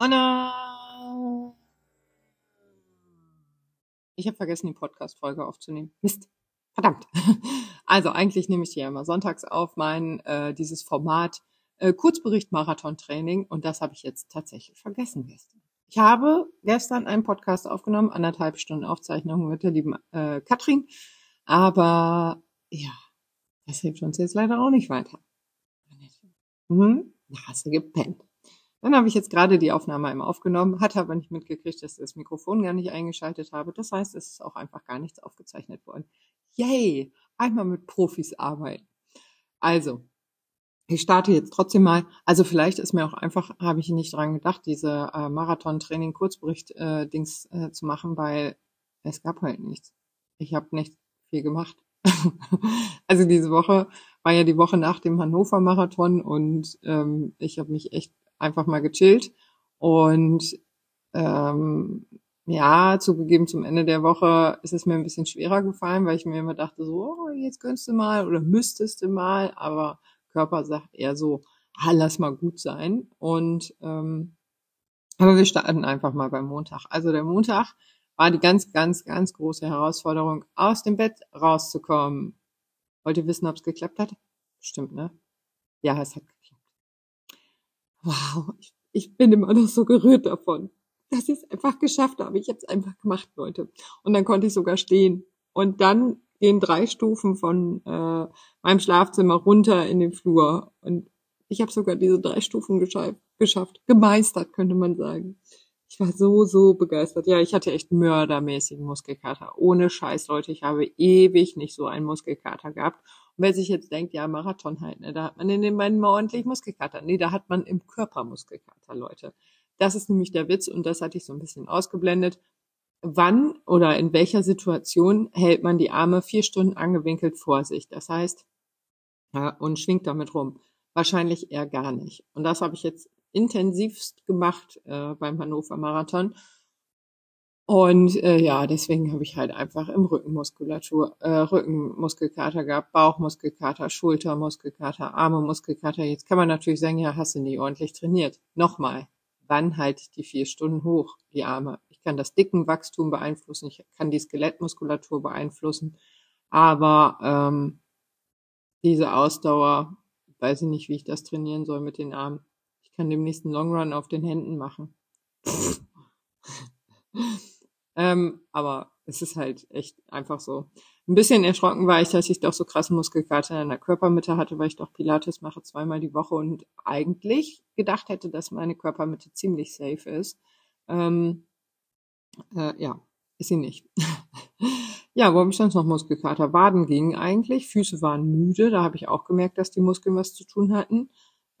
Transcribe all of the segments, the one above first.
Anna! Ich habe vergessen, die Podcast-Folge aufzunehmen. Mist. Verdammt. Also eigentlich nehme ich die ja immer sonntags auf, mein äh, dieses Format äh, Kurzbericht Marathon-Training und das habe ich jetzt tatsächlich vergessen gestern. Ich habe gestern einen Podcast aufgenommen, anderthalb Stunden Aufzeichnung mit der lieben äh, Katrin, aber ja, das hilft uns jetzt leider auch nicht weiter. Hm, hast du gepennt. Dann habe ich jetzt gerade die Aufnahme einmal aufgenommen, hatte aber nicht mitgekriegt, dass ich das Mikrofon gar nicht eingeschaltet habe. Das heißt, es ist auch einfach gar nichts aufgezeichnet worden. Yay! Einmal mit Profis arbeiten. Also, ich starte jetzt trotzdem mal. Also vielleicht ist mir auch einfach, habe ich nicht dran gedacht, diese äh, Marathon-Training-Kurzbericht-Dings äh, äh, zu machen, weil es gab halt nichts. Ich habe nicht viel gemacht. also diese Woche war ja die Woche nach dem Hannover-Marathon und ähm, ich habe mich echt einfach mal gechillt. Und ähm, ja, zugegeben zum Ende der Woche ist es mir ein bisschen schwerer gefallen, weil ich mir immer dachte, so, oh, jetzt könntest du mal oder müsstest du mal, aber Körper sagt eher so, ah, lass mal gut sein. Und ähm, aber wir starten einfach mal beim Montag. Also der Montag war die ganz, ganz, ganz große Herausforderung, aus dem Bett rauszukommen. Wollt ihr wissen, ob es geklappt hat? Stimmt, ne? Ja, es hat wow, ich, ich bin immer noch so gerührt davon, dass ich es einfach geschafft habe. Ich habe es einfach gemacht, Leute. Und dann konnte ich sogar stehen. Und dann gehen drei Stufen von äh, meinem Schlafzimmer runter in den Flur. Und ich habe sogar diese drei Stufen geschafft, gemeistert, könnte man sagen. Ich war so, so begeistert. Ja, ich hatte echt mördermäßigen Muskelkater. Ohne Scheiß, Leute. Ich habe ewig nicht so einen Muskelkater gehabt. Wer sich jetzt denkt, ja, Marathon halt, ne, da hat man in den Beinen mal ordentlich Muskelkater. Nee, da hat man im Körper Muskelkater, Leute. Das ist nämlich der Witz und das hatte ich so ein bisschen ausgeblendet. Wann oder in welcher Situation hält man die Arme vier Stunden angewinkelt vor sich? Das heißt, ja, und schwingt damit rum. Wahrscheinlich eher gar nicht. Und das habe ich jetzt intensivst gemacht äh, beim Hannover Marathon. Und äh, ja, deswegen habe ich halt einfach im Rückenmuskulatur, äh, Rückenmuskelkater gehabt, Bauchmuskelkater, Schultermuskelkater, Arme-Muskelkater. Jetzt kann man natürlich sagen, ja, hast du nie ordentlich trainiert. Nochmal, wann halt die vier Stunden hoch, die Arme? Ich kann das Dickenwachstum beeinflussen, ich kann die Skelettmuskulatur beeinflussen, aber ähm, diese Ausdauer, weiß ich nicht, wie ich das trainieren soll mit den Armen. Ich kann dem nächsten Longrun auf den Händen machen. Ähm, aber es ist halt echt einfach so. Ein bisschen erschrocken war ich, dass ich doch so krasse Muskelkater in der Körpermitte hatte, weil ich doch Pilates mache zweimal die Woche und eigentlich gedacht hätte, dass meine Körpermitte ziemlich safe ist. Ähm, äh, ja, ist sie nicht. ja, wo habe ich sonst noch Muskelkater? Waden gingen eigentlich, Füße waren müde, da habe ich auch gemerkt, dass die Muskeln was zu tun hatten.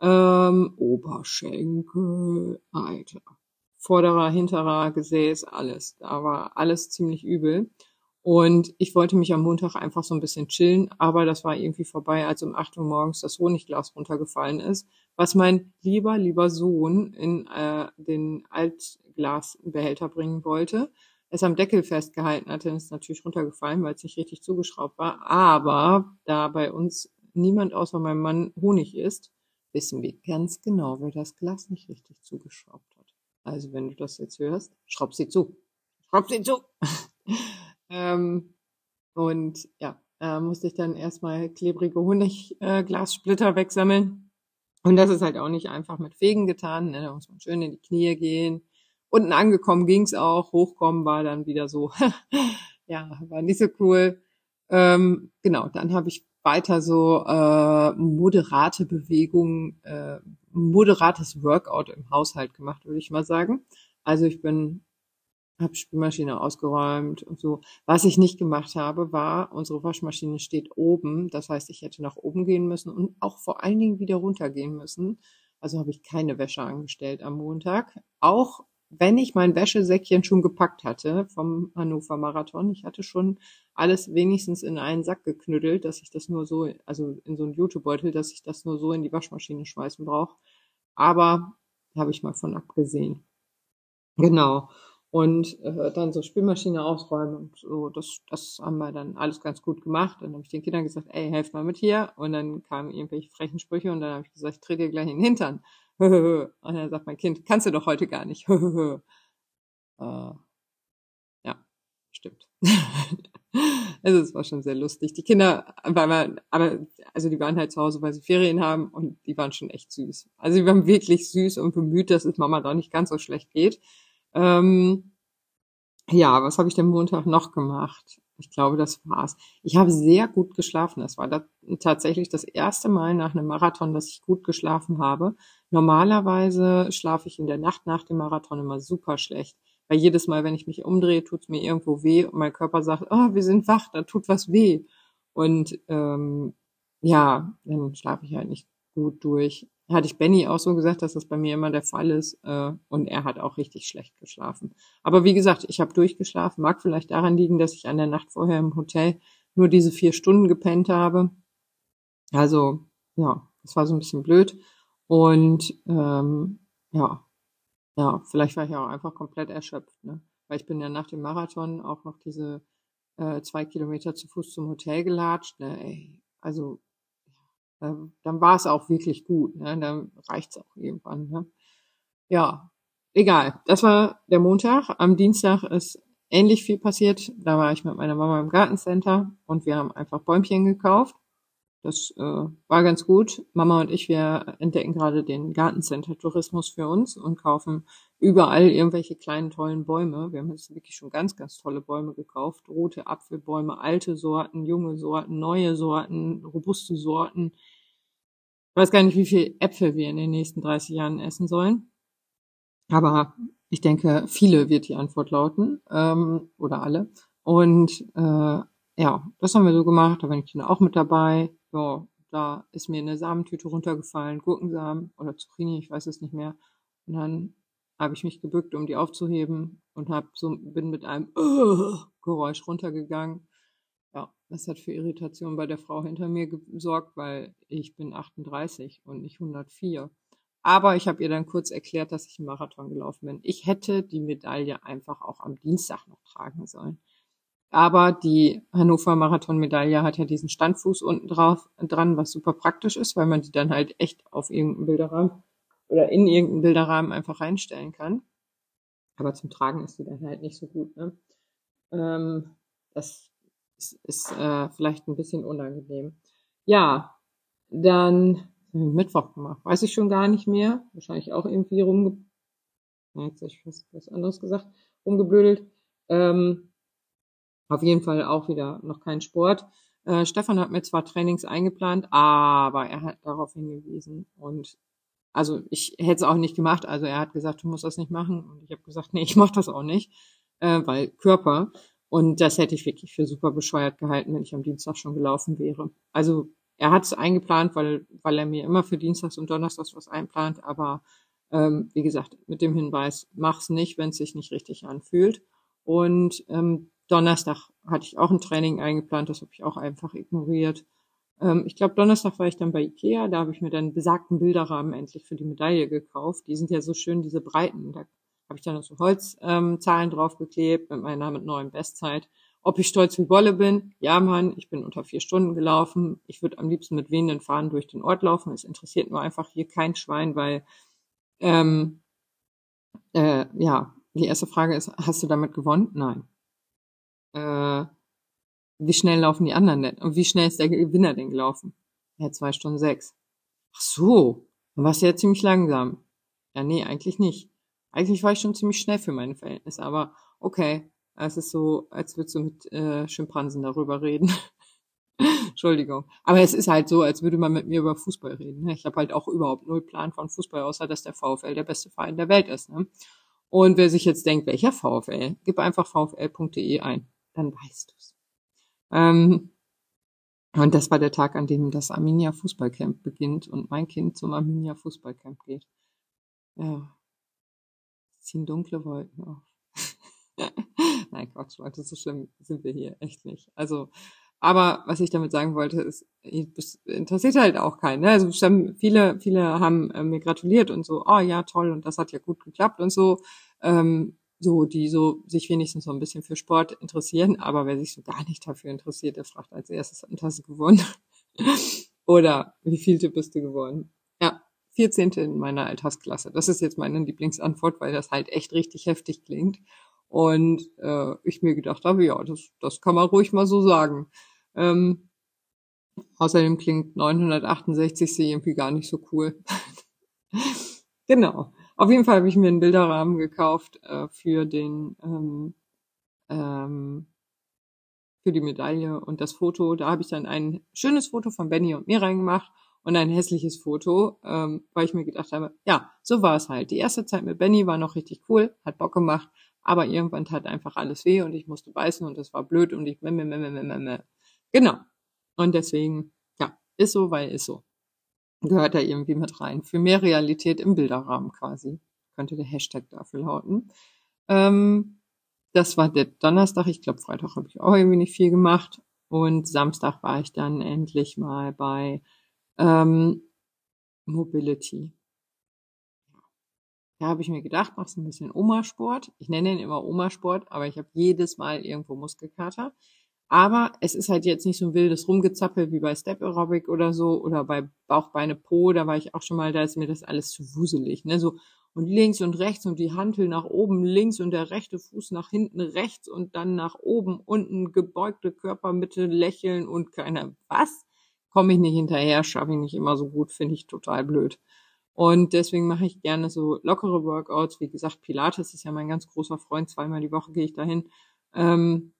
Ähm, Oberschenkel, Alter vorderer, hinterer Gesäß, alles. Da war alles ziemlich übel. Und ich wollte mich am Montag einfach so ein bisschen chillen, aber das war irgendwie vorbei, als um 8 Uhr morgens das Honigglas runtergefallen ist, was mein lieber, lieber Sohn in äh, den Altglasbehälter bringen wollte. Es am Deckel festgehalten hatte, ist natürlich runtergefallen, weil es nicht richtig zugeschraubt war. Aber da bei uns niemand außer meinem Mann Honig isst, wissen wir ganz genau, wer das Glas nicht richtig zugeschraubt hat. Also wenn du das jetzt hörst, schraub sie zu. Schraub sie zu. ähm, und ja, äh, musste ich dann erstmal klebrige Honigglassplitter äh, wegsammeln. Und das ist halt auch nicht einfach mit Fegen getan. Ne? Da muss man schön in die Knie gehen. Unten angekommen ging's auch. Hochkommen war dann wieder so. ja, war nicht so cool. Ähm, genau, dann habe ich weiter so äh, moderate Bewegungen, äh, moderates Workout im Haushalt gemacht, würde ich mal sagen. Also ich bin habe Spülmaschine ausgeräumt und so. Was ich nicht gemacht habe, war, unsere Waschmaschine steht oben. Das heißt, ich hätte nach oben gehen müssen und auch vor allen Dingen wieder runtergehen müssen. Also habe ich keine Wäsche angestellt am Montag. Auch wenn ich mein Wäschesäckchen schon gepackt hatte vom Hannover Marathon, ich hatte schon alles wenigstens in einen Sack geknüttelt, dass ich das nur so, also in so einen Jutebeutel, dass ich das nur so in die Waschmaschine schmeißen brauche. Aber habe ich mal von abgesehen. Genau. Und äh, dann so Spülmaschine ausräumen und so. Das, das haben wir dann alles ganz gut gemacht. Und dann habe ich den Kindern gesagt, ey, helft mal mit hier. Und dann kamen irgendwelche frechen Sprüche und dann habe ich gesagt, ich trete dir gleich in den Hintern. und dann sagt mein Kind, kannst du doch heute gar nicht. äh, ja, stimmt. also es war schon sehr lustig. Die Kinder, weil wir, aber also die waren halt zu Hause, weil sie Ferien haben und die waren schon echt süß. Also die waren wirklich süß und bemüht, dass es Mama doch nicht ganz so schlecht geht. Ähm, ja, was habe ich denn Montag noch gemacht? Ich glaube, das war's. Ich habe sehr gut geschlafen. Das war da tatsächlich das erste Mal nach einem Marathon, dass ich gut geschlafen habe. Normalerweise schlafe ich in der Nacht nach dem Marathon immer super schlecht. Weil jedes Mal, wenn ich mich umdrehe, tut's mir irgendwo weh und mein Körper sagt, oh, wir sind wach, da tut was weh. Und ähm, ja, dann schlafe ich halt nicht gut durch hatte ich Benny auch so gesagt, dass das bei mir immer der Fall ist. Äh, und er hat auch richtig schlecht geschlafen. Aber wie gesagt, ich habe durchgeschlafen. Mag vielleicht daran liegen, dass ich an der Nacht vorher im Hotel nur diese vier Stunden gepennt habe. Also ja, das war so ein bisschen blöd. Und ähm, ja, ja, vielleicht war ich auch einfach komplett erschöpft, ne? Weil ich bin ja nach dem Marathon auch noch diese äh, zwei Kilometer zu Fuß zum Hotel gelatscht. Ne? Ey, also ähm, dann war es auch wirklich gut. Ne? Dann reicht's auch irgendwann. Ne? Ja, egal. Das war der Montag. Am Dienstag ist ähnlich viel passiert. Da war ich mit meiner Mama im Gartencenter und wir haben einfach Bäumchen gekauft. Das äh, war ganz gut. Mama und ich, wir entdecken gerade den Gartencenter-Tourismus für uns und kaufen überall irgendwelche kleinen tollen Bäume. Wir haben jetzt wirklich schon ganz, ganz tolle Bäume gekauft. Rote Apfelbäume, alte Sorten, junge Sorten, neue Sorten, robuste Sorten. Ich weiß gar nicht, wie viel Äpfel wir in den nächsten 30 Jahren essen sollen. Aber ich denke, viele wird die Antwort lauten. Ähm, oder alle. Und äh, ja, das haben wir so gemacht. Da bin ich dann auch mit dabei ja, da ist mir eine Samentüte runtergefallen, Gurkensamen oder Zucchini, ich weiß es nicht mehr. Und dann habe ich mich gebückt, um die aufzuheben und hab so, bin mit einem Geräusch runtergegangen. Ja, das hat für Irritation bei der Frau hinter mir gesorgt, weil ich bin 38 und nicht 104. Aber ich habe ihr dann kurz erklärt, dass ich einen Marathon gelaufen bin. Ich hätte die Medaille einfach auch am Dienstag noch tragen sollen. Aber die Hannover Marathon-Medaille hat ja diesen Standfuß unten drauf dran, was super praktisch ist, weil man die dann halt echt auf irgendeinen Bilderrahmen oder in irgendeinen Bilderrahmen einfach reinstellen kann. Aber zum Tragen ist die dann halt nicht so gut. Ne? Ähm, das ist, ist äh, vielleicht ein bisschen unangenehm. Ja, dann Mittwoch gemacht. Weiß ich schon gar nicht mehr. Wahrscheinlich auch irgendwie rumge... Jetzt habe ich was, was anderes gesagt. Rumgeblödelt. Ähm, auf jeden Fall auch wieder noch kein Sport. Äh, Stefan hat mir zwar Trainings eingeplant, aber er hat darauf hingewiesen und also ich hätte es auch nicht gemacht. Also er hat gesagt, du musst das nicht machen und ich habe gesagt, nee, ich mache das auch nicht, äh, weil Körper und das hätte ich wirklich für super bescheuert gehalten, wenn ich am Dienstag schon gelaufen wäre. Also er hat es eingeplant, weil weil er mir immer für Dienstags und Donnerstags was einplant, aber ähm, wie gesagt mit dem Hinweis, mach's nicht, wenn es sich nicht richtig anfühlt. Und ähm, Donnerstag hatte ich auch ein Training eingeplant, das habe ich auch einfach ignoriert. Ähm, ich glaube, Donnerstag war ich dann bei Ikea, da habe ich mir dann besagten Bilderrahmen endlich für die Medaille gekauft. Die sind ja so schön, diese breiten. Da habe ich dann noch so Holzzahlen ähm, draufgeklebt mit meiner mit neuen Bestzeit. Ob ich stolz wie Bolle bin? Ja, Mann, ich bin unter vier Stunden gelaufen. Ich würde am liebsten mit wehenden Fahnen durch den Ort laufen. Es interessiert nur einfach hier kein Schwein, weil ähm, äh, ja, die erste Frage ist, hast du damit gewonnen? Nein äh, wie schnell laufen die anderen denn? Und wie schnell ist der Gewinner denn gelaufen? Ja, zwei Stunden sechs. Ach so, dann warst du ja ziemlich langsam. Ja, nee, eigentlich nicht. Eigentlich war ich schon ziemlich schnell für meine Verhältnisse, aber okay. Es ist so, als würdest du mit äh, Schimpansen darüber reden. Entschuldigung. Aber es ist halt so, als würde man mit mir über Fußball reden. Ne? Ich habe halt auch überhaupt null Plan von Fußball, außer dass der VfL der beste Verein der Welt ist. Ne? Und wer sich jetzt denkt, welcher VfL, gib einfach vfl.de ein dann weißt du's. Ähm, und das war der Tag, an dem das Arminia Fußballcamp beginnt und mein Kind zum Arminia Fußballcamp geht. Ja, ziehen dunkle Wolken auf. Nein, Quatsch, Leute, so schlimm sind wir hier echt nicht. Also, aber was ich damit sagen wollte, ist, interessiert halt auch keinen. Ne? Also viele, viele haben äh, mir gratuliert und so, oh ja, toll, und das hat ja gut geklappt und so. Ähm, so, die so sich wenigstens so ein bisschen für Sport interessieren, aber wer sich so gar nicht dafür interessiert, der fragt als erstes, hast du gewonnen? Oder wie vielte bist du geworden? Ja, 14. in meiner Altersklasse. Das ist jetzt meine Lieblingsantwort, weil das halt echt richtig heftig klingt. Und äh, ich mir gedacht habe, ja, das, das kann man ruhig mal so sagen. Ähm, außerdem klingt 968 irgendwie gar nicht so cool. genau. Auf jeden Fall habe ich mir einen Bilderrahmen gekauft äh, für den ähm, ähm, für die Medaille und das Foto. Da habe ich dann ein schönes Foto von Benny und mir reingemacht und ein hässliches Foto, ähm, weil ich mir gedacht habe, ja, so war es halt. Die erste Zeit mit Benny war noch richtig cool, hat Bock gemacht, aber irgendwann tat einfach alles weh und ich musste beißen und das war blöd und ich genau. Und deswegen, ja, ist so, weil ist so gehört da irgendwie mit rein. Für mehr Realität im Bilderrahmen quasi. Könnte der Hashtag dafür lauten. Ähm, das war der Donnerstag. Ich glaube, Freitag habe ich auch irgendwie nicht viel gemacht. Und Samstag war ich dann endlich mal bei ähm, Mobility. Da habe ich mir gedacht, machst ein bisschen Oma-Sport. Ich nenne ihn immer Oma-Sport, aber ich habe jedes Mal irgendwo Muskelkater. Aber es ist halt jetzt nicht so ein wildes Rumgezappel wie bei Step Aerobic oder so oder bei Bauchbeine Po, da war ich auch schon mal, da ist mir das alles zu wuselig, ne, so und links und rechts und die Hantel nach oben links und der rechte Fuß nach hinten rechts und dann nach oben unten gebeugte Körpermitte lächeln und keiner was komme ich nicht hinterher, schaffe ich nicht immer so gut, finde ich total blöd. Und deswegen mache ich gerne so lockere Workouts. Wie gesagt, Pilates ist ja mein ganz großer Freund. Zweimal die Woche gehe ich dahin. Ähm,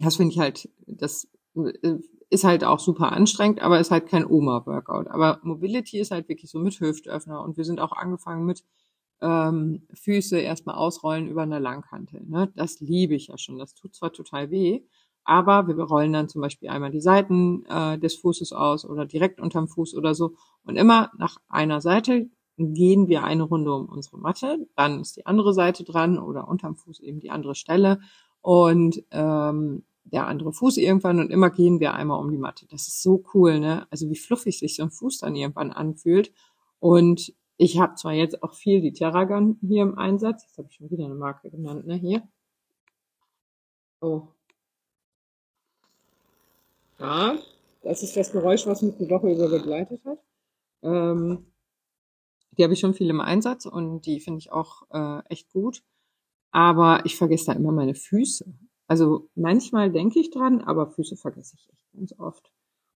das finde ich halt, das äh, ist halt auch super anstrengend, aber ist halt kein Oma-Workout. Aber Mobility ist halt wirklich so mit Hüftöffner und wir sind auch angefangen mit ähm, Füße erstmal ausrollen über eine Langhantel. Ne? Das liebe ich ja schon. Das tut zwar total weh, aber wir rollen dann zum Beispiel einmal die Seiten äh, des Fußes aus oder direkt unterm Fuß oder so. Und immer nach einer Seite gehen wir eine Runde um unsere Matte, dann ist die andere Seite dran oder unterm Fuß eben die andere Stelle. Und ähm, der andere Fuß irgendwann und immer gehen wir einmal um die Matte. Das ist so cool, ne? Also wie fluffig sich so ein Fuß dann irgendwann anfühlt. Und ich habe zwar jetzt auch viel die Terragon hier im Einsatz. Jetzt habe ich schon wieder eine Marke genannt, ne? Hier. Oh. Ja, das ist das Geräusch, was mich die Woche über begleitet hat. Ähm, die habe ich schon viel im Einsatz und die finde ich auch äh, echt gut. Aber ich vergesse da immer meine Füße. Also manchmal denke ich dran, aber Füße vergesse ich echt ganz oft.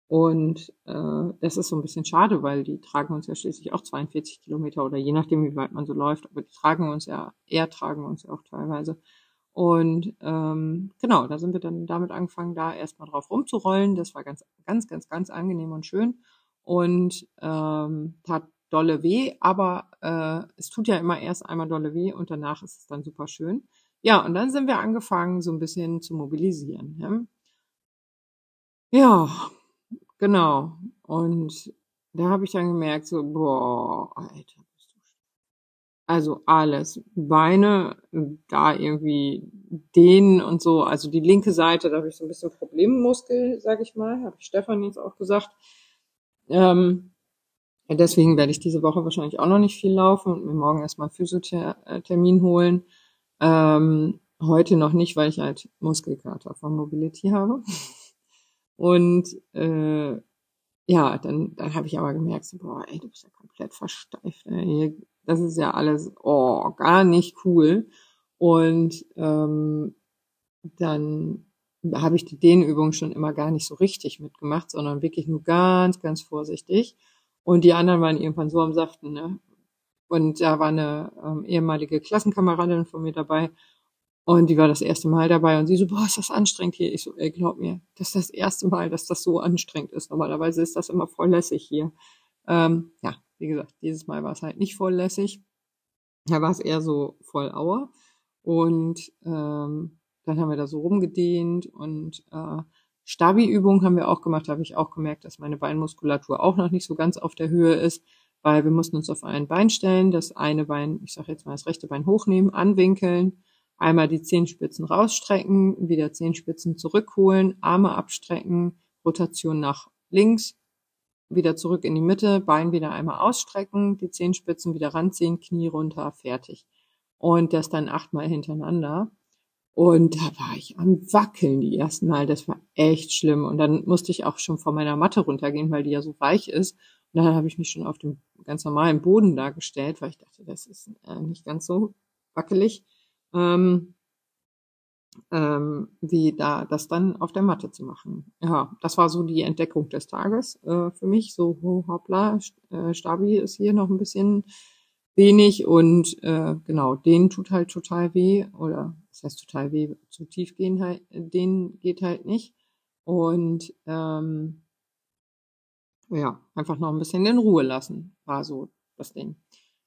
Und äh, das ist so ein bisschen schade, weil die tragen uns ja schließlich auch 42 Kilometer oder je nachdem, wie weit man so läuft, aber die tragen uns ja, eher tragen uns ja auch teilweise. Und ähm, genau, da sind wir dann damit angefangen, da erstmal drauf rumzurollen. Das war ganz, ganz, ganz, ganz angenehm und schön. Und ähm, tat dolle weh, aber äh, es tut ja immer erst einmal dolle weh und danach ist es dann super schön. Ja, und dann sind wir angefangen, so ein bisschen zu mobilisieren. Ne? Ja, genau. Und da habe ich dann gemerkt, so, boah, Alter, bist du Also alles. Beine, da irgendwie dehnen und so. Also die linke Seite, da habe ich so ein bisschen Problemmuskel, sag ich mal. Habe ich Stefan jetzt auch gesagt. Ähm, deswegen werde ich diese Woche wahrscheinlich auch noch nicht viel laufen und mir morgen erstmal einen Physiothermin holen. Ähm, heute noch nicht, weil ich halt Muskelkater von Mobility habe. Und äh, ja, dann, dann habe ich aber gemerkt, so, boah, ey, du bist ja komplett versteift. Ey. Das ist ja alles, oh, gar nicht cool. Und ähm, dann habe ich die Dehnübung schon immer gar nicht so richtig mitgemacht, sondern wirklich nur ganz, ganz vorsichtig. Und die anderen waren irgendwann so am Saften, ne? Und da war eine ähm, ehemalige Klassenkameradin von mir dabei und die war das erste Mal dabei und sie so, boah, ist das anstrengend hier. Ich so, ey, glaub mir, das ist das erste Mal, dass das so anstrengend ist. Normalerweise ist das immer voll lässig hier. Ähm, ja, wie gesagt, dieses Mal war es halt nicht voll lässig. Da war es eher so voll Auer. Und ähm, dann haben wir da so rumgedehnt und äh, Stabi-Übungen haben wir auch gemacht. Da habe ich auch gemerkt, dass meine Beinmuskulatur auch noch nicht so ganz auf der Höhe ist weil wir mussten uns auf ein Bein stellen, das eine Bein, ich sage jetzt mal das rechte Bein hochnehmen, anwinkeln, einmal die Zehenspitzen rausstrecken, wieder Zehenspitzen zurückholen, Arme abstrecken, Rotation nach links, wieder zurück in die Mitte, Bein wieder einmal ausstrecken, die Zehenspitzen wieder ranziehen, Knie runter, fertig. und das dann achtmal hintereinander. Und da war ich am Wackeln die ersten Mal. Das war echt schlimm. Und dann musste ich auch schon von meiner Matte runtergehen, weil die ja so weich ist. Und dann habe ich mich schon auf dem ganz normalen Boden dargestellt, weil ich dachte, das ist äh, nicht ganz so wackelig, ähm, ähm, wie da das dann auf der Matte zu machen. Ja, das war so die Entdeckung des Tages äh, für mich. So, oh, hoppla, äh, Stabi ist hier noch ein bisschen wenig und äh, genau, denen tut halt total weh oder das heißt total weh, zu tief gehen halt, denen geht halt nicht und ähm, ja, einfach noch ein bisschen in Ruhe lassen, war so das Ding.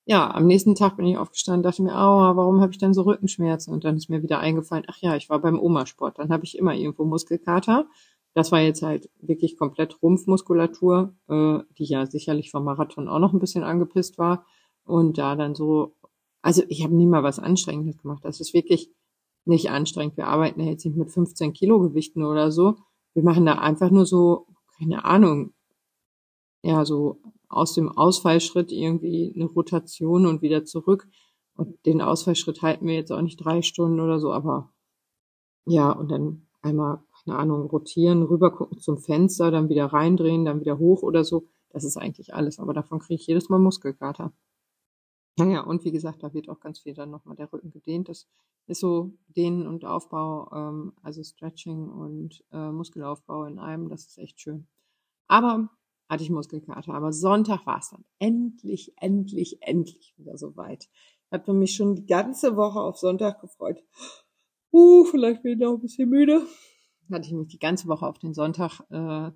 Ja, am nächsten Tag bin ich aufgestanden, dachte mir, aua, warum habe ich denn so Rückenschmerzen? Und dann ist mir wieder eingefallen, ach ja, ich war beim Oma-Sport, dann habe ich immer irgendwo Muskelkater. Das war jetzt halt wirklich komplett Rumpfmuskulatur, äh, die ja sicherlich vom Marathon auch noch ein bisschen angepisst war. Und da dann so, also ich habe nie mal was Anstrengendes gemacht. Das ist wirklich nicht anstrengend. Wir arbeiten ja jetzt nicht mit 15 Kilo Gewichten oder so. Wir machen da einfach nur so, keine Ahnung, ja, so aus dem Ausfallschritt irgendwie eine Rotation und wieder zurück. Und den Ausfallschritt halten wir jetzt auch nicht drei Stunden oder so, aber ja, und dann einmal, keine Ahnung, rotieren, rüber gucken zum Fenster, dann wieder reindrehen, dann wieder hoch oder so. Das ist eigentlich alles, aber davon kriege ich jedes Mal Muskelkater. Naja, und wie gesagt, da wird auch ganz viel dann nochmal der Rücken gedehnt. Das ist so Dehnen und Aufbau, ähm, also Stretching und äh, Muskelaufbau in einem. Das ist echt schön. Aber hatte ich Muskelkater. Aber Sonntag war es dann endlich, endlich, endlich wieder soweit. Ich hatte mich schon die ganze Woche auf Sonntag gefreut. Uh, vielleicht bin ich noch ein bisschen müde. Hatte ich mich die ganze Woche auf den Sonntag äh,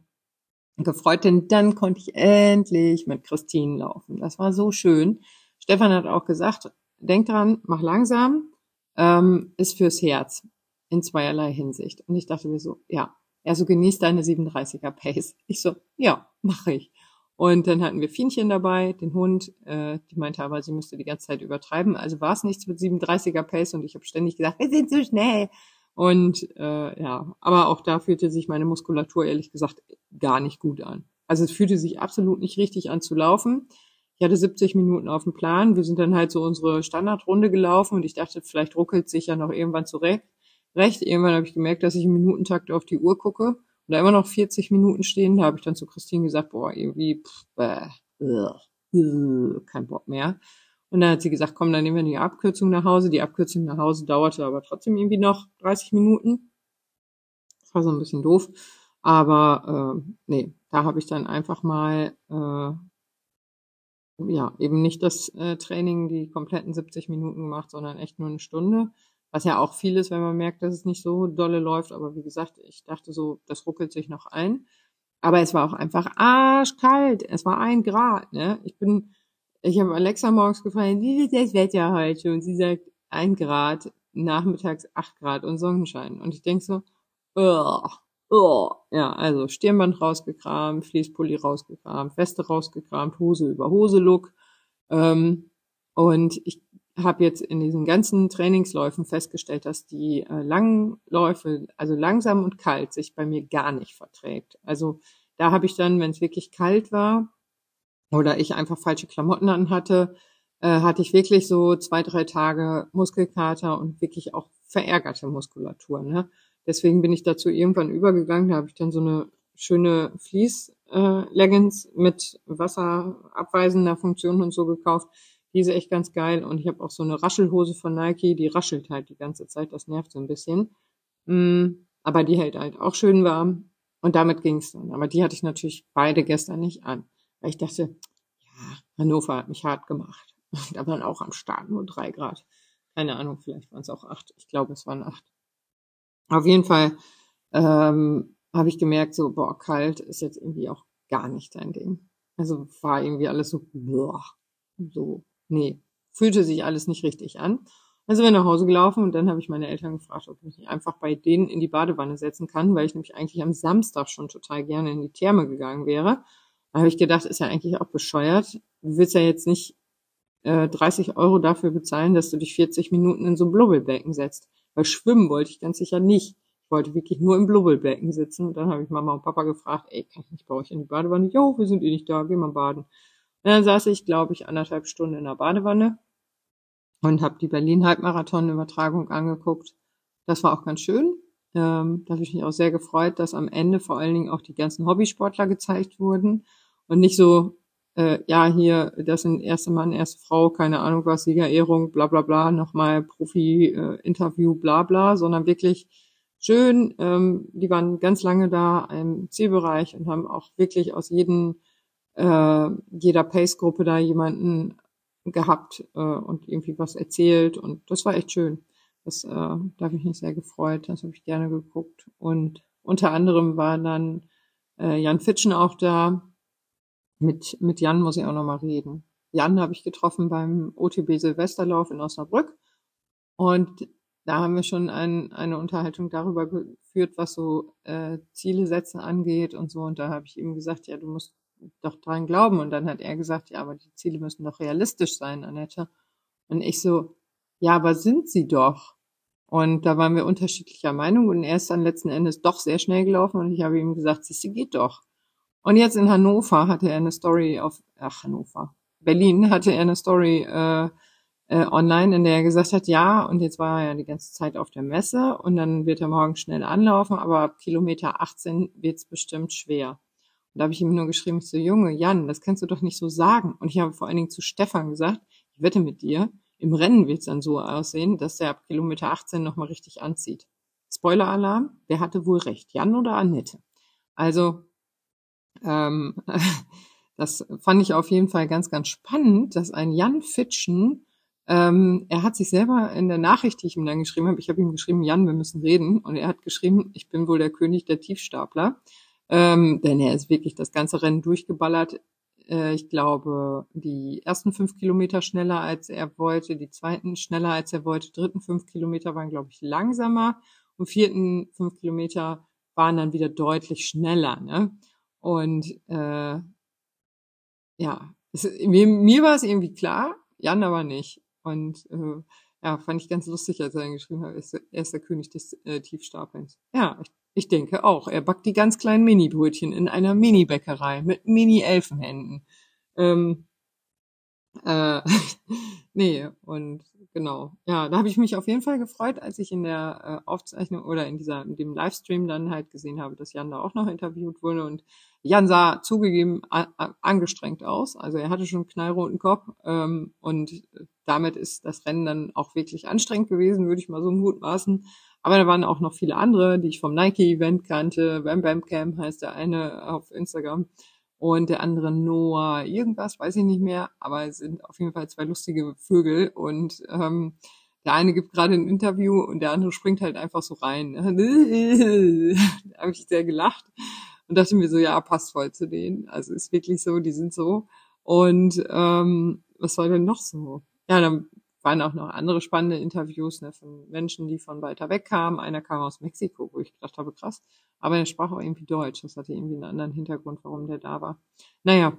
gefreut, denn dann konnte ich endlich mit Christine laufen. Das war so schön. Stefan hat auch gesagt, denk dran, mach langsam, ähm, ist fürs Herz in zweierlei Hinsicht. Und ich dachte mir so, ja, er so genießt deine 37er Pace. Ich so, ja, mache ich. Und dann hatten wir Fienchen dabei, den Hund, äh, die meinte aber, sie müsste die ganze Zeit übertreiben. Also war es nichts mit 37er Pace und ich habe ständig gesagt, wir sind zu schnell. Und äh, ja, aber auch da fühlte sich meine Muskulatur ehrlich gesagt gar nicht gut an. Also es fühlte sich absolut nicht richtig an zu laufen. Ich hatte 70 Minuten auf dem Plan. Wir sind dann halt so unsere Standardrunde gelaufen und ich dachte, vielleicht ruckelt sich ja noch irgendwann zurecht. Recht. Irgendwann habe ich gemerkt, dass ich im Minutentakt auf die Uhr gucke und da immer noch 40 Minuten stehen. Da habe ich dann zu Christine gesagt, boah, irgendwie, pff, bäh, äh, kein Bock mehr. Und dann hat sie gesagt, komm, dann nehmen wir die Abkürzung nach Hause. Die Abkürzung nach Hause dauerte aber trotzdem irgendwie noch 30 Minuten. Das war so ein bisschen doof. Aber äh, nee, da habe ich dann einfach mal äh, ja, eben nicht das äh, Training die kompletten 70 Minuten gemacht, sondern echt nur eine Stunde. Was ja auch viel ist, wenn man merkt, dass es nicht so dolle läuft. Aber wie gesagt, ich dachte so, das ruckelt sich noch ein. Aber es war auch einfach arschkalt. Es war ein Grad, ne? Ich bin, ich habe Alexa morgens gefragt, wie ist das Wetter heute? Und sie sagt, ein Grad, nachmittags acht Grad und Sonnenschein. Und ich denk so, oh, Oh, ja, also Stirnband rausgekramt, Fließpulli rausgekramt, Weste rausgekramt, Hose über Hose-Look. Ähm, und ich habe jetzt in diesen ganzen Trainingsläufen festgestellt, dass die äh, langen Läufe, also langsam und kalt, sich bei mir gar nicht verträgt. Also da habe ich dann, wenn es wirklich kalt war oder ich einfach falsche Klamotten anhatte, äh, hatte ich wirklich so zwei, drei Tage Muskelkater und wirklich auch verärgerte Muskulatur. Ne? Deswegen bin ich dazu irgendwann übergegangen. Da habe ich dann so eine schöne Fleece-Leggings äh, mit wasserabweisender Funktion und so gekauft. Die ist echt ganz geil. Und ich habe auch so eine Raschelhose von Nike, die raschelt halt die ganze Zeit. Das nervt so ein bisschen. Mm, aber die hält halt auch schön warm. Und damit ging's dann. Aber die hatte ich natürlich beide gestern nicht an. Weil ich dachte, ja, Hannover hat mich hart gemacht. Da waren auch am Start nur drei Grad. Keine Ahnung, vielleicht waren es auch acht. Ich glaube, es waren acht. Auf jeden Fall ähm, habe ich gemerkt, so, boah, kalt ist jetzt irgendwie auch gar nicht dein Ding. Also war irgendwie alles so, boah, so, nee, fühlte sich alles nicht richtig an. Also bin nach Hause gelaufen und dann habe ich meine Eltern gefragt, ob ich mich einfach bei denen in die Badewanne setzen kann, weil ich nämlich eigentlich am Samstag schon total gerne in die Therme gegangen wäre. Da habe ich gedacht, ist ja eigentlich auch bescheuert. Du willst ja jetzt nicht äh, 30 Euro dafür bezahlen, dass du dich 40 Minuten in so ein Blubbelbecken setzt. Weil schwimmen wollte ich ganz sicher nicht. Ich wollte wirklich nur im Blubbelbecken sitzen. Und dann habe ich Mama und Papa gefragt, ey, kann ich nicht bei euch in die Badewanne? Jo, wir sind eh nicht da, geh mal baden. Und dann saß ich, glaube ich, anderthalb Stunden in der Badewanne. und habe die Berlin-Halbmarathon-Übertragung angeguckt. Das war auch ganz schön. Ähm, da habe ich mich auch sehr gefreut, dass am Ende vor allen Dingen auch die ganzen Hobbysportler gezeigt wurden und nicht so, äh, ja, hier, das sind erste Mann, erste Frau, keine Ahnung was, Siegerehrung, bla bla bla, nochmal Profi-Interview, äh, bla bla, sondern wirklich schön. Ähm, die waren ganz lange da im Zielbereich und haben auch wirklich aus jedem, äh, jeder Pace-Gruppe da jemanden gehabt äh, und irgendwie was erzählt und das war echt schön. Das, äh, da habe ich mich sehr gefreut, das habe ich gerne geguckt. Und unter anderem war dann äh, Jan Fitschen auch da. Mit, mit Jan muss ich auch nochmal reden. Jan habe ich getroffen beim OTB Silvesterlauf in Osnabrück. Und da haben wir schon ein, eine Unterhaltung darüber geführt, was so äh, Ziele setzen angeht und so. Und da habe ich ihm gesagt, ja, du musst doch dran glauben. Und dann hat er gesagt, ja, aber die Ziele müssen doch realistisch sein, Annette. Und ich so, ja, aber sind sie doch. Und da waren wir unterschiedlicher Meinung und er ist dann letzten Endes doch sehr schnell gelaufen und ich habe ihm gesagt, sie geht doch. Und jetzt in Hannover hatte er eine Story auf, ach Hannover, Berlin hatte er eine Story äh, äh, online, in der er gesagt hat, ja, und jetzt war er ja die ganze Zeit auf der Messe und dann wird er morgen schnell anlaufen, aber ab Kilometer 18 wird's bestimmt schwer. Da habe ich ihm nur geschrieben, ich so, Junge, Jan, das kannst du doch nicht so sagen. Und ich habe vor allen Dingen zu Stefan gesagt, ich wette mit dir, im Rennen wird es dann so aussehen, dass er ab Kilometer 18 nochmal richtig anzieht. Spoiler-Alarm, wer hatte wohl recht, Jan oder Annette? Also, ähm, das fand ich auf jeden Fall ganz, ganz spannend, dass ein Jan Fitschen, ähm, er hat sich selber in der Nachricht, die ich ihm dann geschrieben habe, ich habe ihm geschrieben, Jan, wir müssen reden, und er hat geschrieben, ich bin wohl der König der Tiefstapler, ähm, denn er ist wirklich das ganze Rennen durchgeballert äh, ich glaube, die ersten fünf Kilometer schneller als er wollte, die zweiten schneller als er wollte, dritten fünf Kilometer waren, glaube ich, langsamer und vierten fünf Kilometer waren dann wieder deutlich schneller. Ne? Und äh, ja, es, mir, mir war es irgendwie klar, Jan aber nicht. Und äh, ja, fand ich ganz lustig, als er dann geschrieben hat, er ist der König des äh, Tiefstapelns. Ja, ich ich denke auch. Er backt die ganz kleinen Mini-Brötchen in einer Mini-Bäckerei mit Mini-Elfenhänden. Ähm, äh, nee, und genau. Ja, da habe ich mich auf jeden Fall gefreut, als ich in der äh, Aufzeichnung oder in dieser in dem Livestream dann halt gesehen habe, dass Jan da auch noch interviewt wurde und Jan sah zugegeben angestrengt aus. Also er hatte schon einen knallroten Kopf ähm, und damit ist das Rennen dann auch wirklich anstrengend gewesen, würde ich mal so mutmaßen. Aber da waren auch noch viele andere, die ich vom Nike-Event kannte. Bam Bam Camp heißt der eine auf Instagram und der andere Noah irgendwas, weiß ich nicht mehr, aber es sind auf jeden Fall zwei lustige Vögel und ähm, der eine gibt gerade ein Interview und der andere springt halt einfach so rein. da habe ich sehr gelacht und dachte mir so, ja, passt voll zu denen. Also ist wirklich so, die sind so. Und ähm, was soll denn noch so? Ja, dann waren auch noch andere spannende Interviews ne, von Menschen, die von weiter weg kamen. Einer kam aus Mexiko, wo ich gedacht habe, krass. Aber er sprach auch irgendwie Deutsch. Das hatte irgendwie einen anderen Hintergrund, warum der da war. Naja,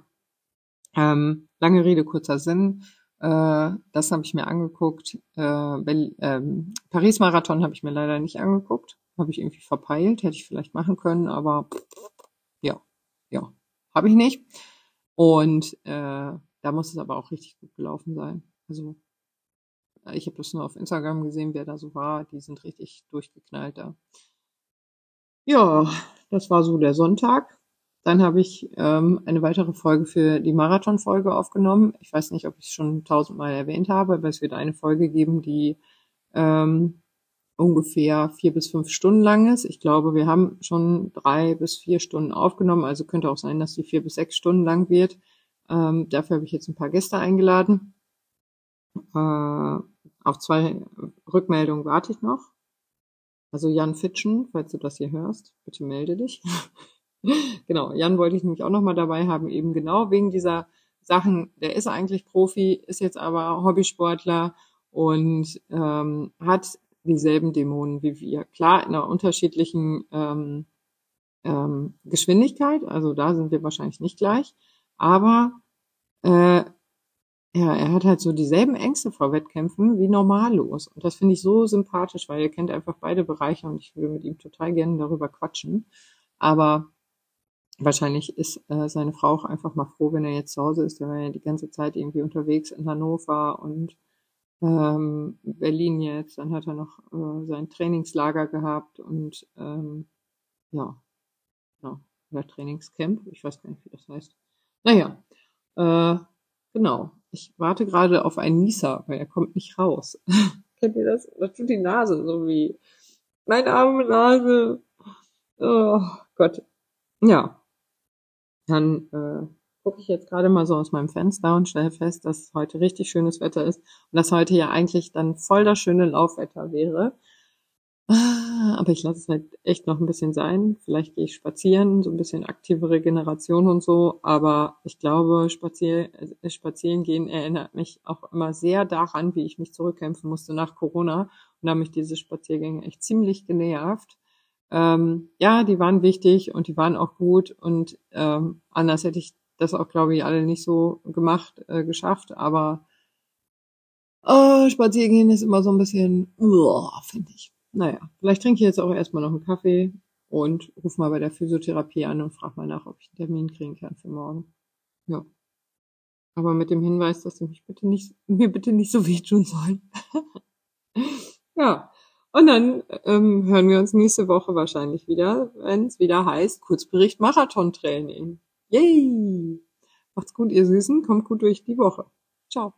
ähm, lange Rede, kurzer Sinn. Äh, das habe ich mir angeguckt. Äh, ähm, Paris-Marathon habe ich mir leider nicht angeguckt. Habe ich irgendwie verpeilt. Hätte ich vielleicht machen können, aber ja, ja, habe ich nicht. Und äh, da muss es aber auch richtig gut gelaufen sein. Also ich habe das nur auf Instagram gesehen, wer da so war. Die sind richtig durchgeknallt da. Ja, das war so der Sonntag. Dann habe ich ähm, eine weitere Folge für die Marathon-Folge aufgenommen. Ich weiß nicht, ob ich es schon tausendmal erwähnt habe, aber es wird eine Folge geben, die ähm, ungefähr vier bis fünf Stunden lang ist. Ich glaube, wir haben schon drei bis vier Stunden aufgenommen, also könnte auch sein, dass die vier bis sechs Stunden lang wird. Ähm, dafür habe ich jetzt ein paar Gäste eingeladen. Äh, auf zwei Rückmeldungen warte ich noch. Also Jan Fitschen, falls du das hier hörst, bitte melde dich. genau, Jan wollte ich nämlich auch noch mal dabei haben, eben genau wegen dieser Sachen. Der ist eigentlich Profi, ist jetzt aber Hobbysportler und ähm, hat dieselben Dämonen wie wir. Klar, in einer unterschiedlichen ähm, ähm, Geschwindigkeit, also da sind wir wahrscheinlich nicht gleich, aber äh, ja, er hat halt so dieselben Ängste vor Wettkämpfen wie normallos. Und das finde ich so sympathisch, weil er kennt einfach beide Bereiche und ich würde mit ihm total gerne darüber quatschen. Aber wahrscheinlich ist äh, seine Frau auch einfach mal froh, wenn er jetzt zu Hause ist. Der war ja die ganze Zeit irgendwie unterwegs in Hannover und ähm, Berlin jetzt, dann hat er noch äh, sein Trainingslager gehabt und ähm, ja, ja, oder Trainingscamp, ich weiß gar nicht, wie das heißt. Naja, äh, genau. Ich warte gerade auf einen Nieser, weil er kommt nicht raus. Kennt ihr das? Das tut die Nase so wie meine arme Nase. Oh Gott. Ja. Dann äh, gucke ich jetzt gerade mal so aus meinem Fenster und stelle fest, dass heute richtig schönes Wetter ist und dass heute ja eigentlich dann voll das schöne Laufwetter wäre. Aber ich lasse es halt echt noch ein bisschen sein. Vielleicht gehe ich spazieren, so ein bisschen aktive Regeneration und so. Aber ich glaube, spazier äh, spazieren gehen erinnert mich auch immer sehr daran, wie ich mich zurückkämpfen musste nach Corona. Und da haben mich diese Spaziergänge echt ziemlich genervt. Ähm, ja, die waren wichtig und die waren auch gut und ähm, anders hätte ich das auch, glaube ich, alle nicht so gemacht, äh, geschafft. Aber äh, Spaziergehen ist immer so ein bisschen, finde ich. Naja, vielleicht trinke ich jetzt auch erstmal noch einen Kaffee und rufe mal bei der Physiotherapie an und frage mal nach, ob ich einen Termin kriegen kann für morgen. Ja. Aber mit dem Hinweis, dass sie mich bitte nicht, mir bitte nicht so wehtun sollen. ja. Und dann ähm, hören wir uns nächste Woche wahrscheinlich wieder, wenn es wieder heißt, Kurzbericht Marathon-Training. Yay! Macht's gut, ihr Süßen. Kommt gut durch die Woche. Ciao.